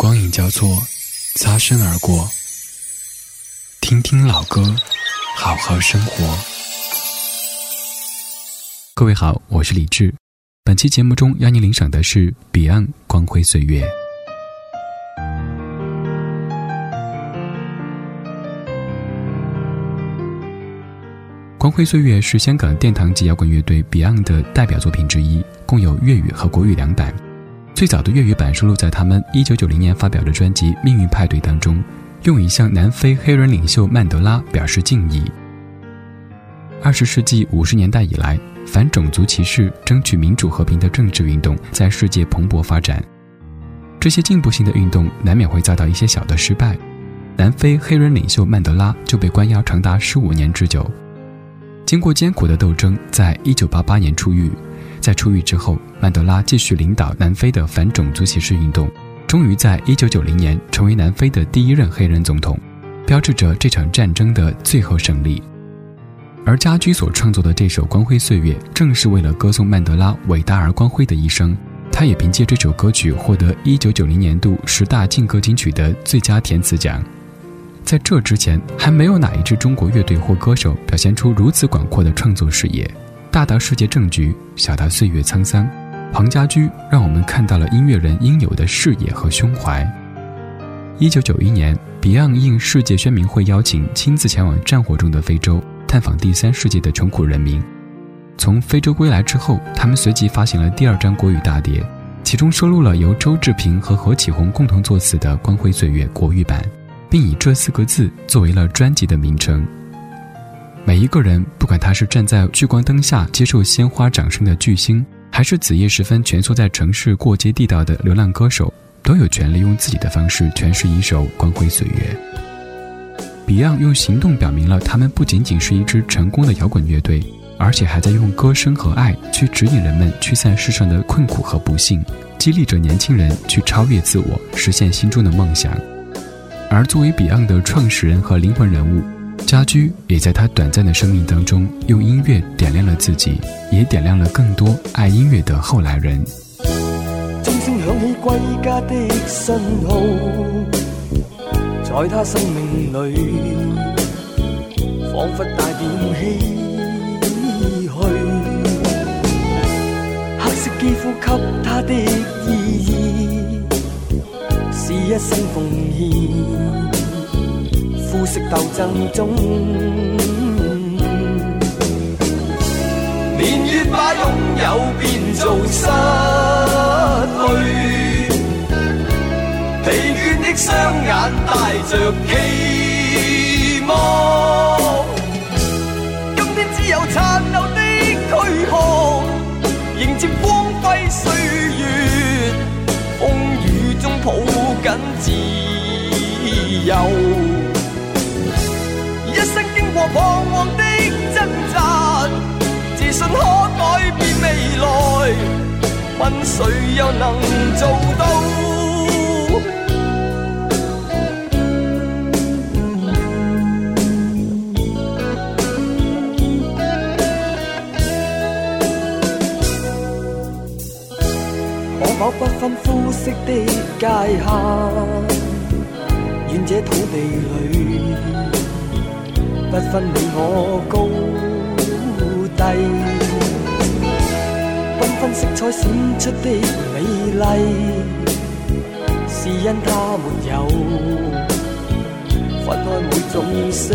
光影交错，擦身而过。听听老歌，好好生活。各位好，我是李志。本期节目中邀您领赏的是 Beyond《光辉岁月》。《光辉岁月》是香港殿堂级摇滚乐队 Beyond 的代表作品之一，共有粤语和国语两版。最早的粤语版收录在他们1990年发表的专辑《命运派对》当中，用以向南非黑人领袖曼德拉表示敬意。二十世纪五十年代以来，反种族歧视、争取民主和平的政治运动在世界蓬勃发展。这些进步性的运动难免会遭到一些小的失败，南非黑人领袖曼德拉就被关押长达十五年之久。经过艰苦的斗争，在一九八八年出狱。在出狱之后，曼德拉继续领导南非的反种族歧视运动，终于在1990年成为南非的第一任黑人总统，标志着这场战争的最后胜利。而家驹所创作的这首《光辉岁月》，正是为了歌颂曼德拉伟大而光辉的一生。他也凭借这首歌曲获得1990年度十大劲歌金曲的最佳填词奖。在这之前，还没有哪一支中国乐队或歌手表现出如此广阔的创作视野。大到世界政局，小到岁月沧桑，庞家驹让我们看到了音乐人应有的视野和胸怀。一九九一年，Beyond 应世界宣明会邀请，亲自前往战火中的非洲，探访第三世界的穷苦人民。从非洲归来之后，他们随即发行了第二张国语大碟，其中收录了由周志平和何启宏共同作词的《光辉岁月》国语版，并以这四个字作为了专辑的名称。每一个人，不管他是站在聚光灯下接受鲜花掌声的巨星，还是子夜时分蜷缩在城市过街地道的流浪歌手，都有权利用自己的方式诠释一首光辉岁月。Beyond 用行动表明了他们不仅仅是一支成功的摇滚乐队，而且还在用歌声和爱去指引人们驱散世上的困苦和不幸，激励着年轻人去超越自我，实现心中的梦想。而作为 Beyond 的创始人和灵魂人物。家驹也在他短暂的生命当中，用音乐点亮了自己，也点亮了更多爱音乐的后来人。钟声响起归家的信号，在他生命里，仿佛带点唏嘘。黑色肌肤给他的意义，是一生奉献。肤色斗争中，年月把拥有变做失去，疲倦的双眼带着期望。今天只有残留的躯壳，迎接光辉岁月，风雨中抱紧自由。我彷徨的挣扎，自信可改变未来，问谁又能做到？可否不分肤色的界限？愿这土地里。不分你我高低，缤纷色彩闪出的美丽，是因它没有分开每种色。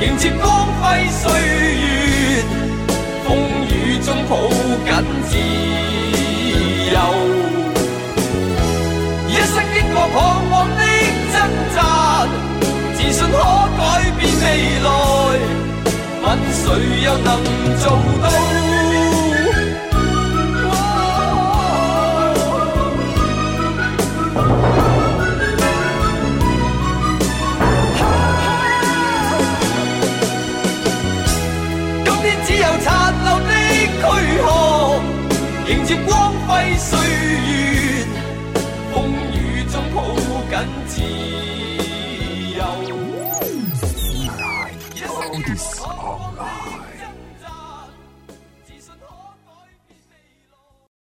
迎接光辉岁月，风雨中抱紧自由。一生经过彷徨的挣扎，自信可改变未来，问谁又能做到？接光辉岁月，风雨中抱紧自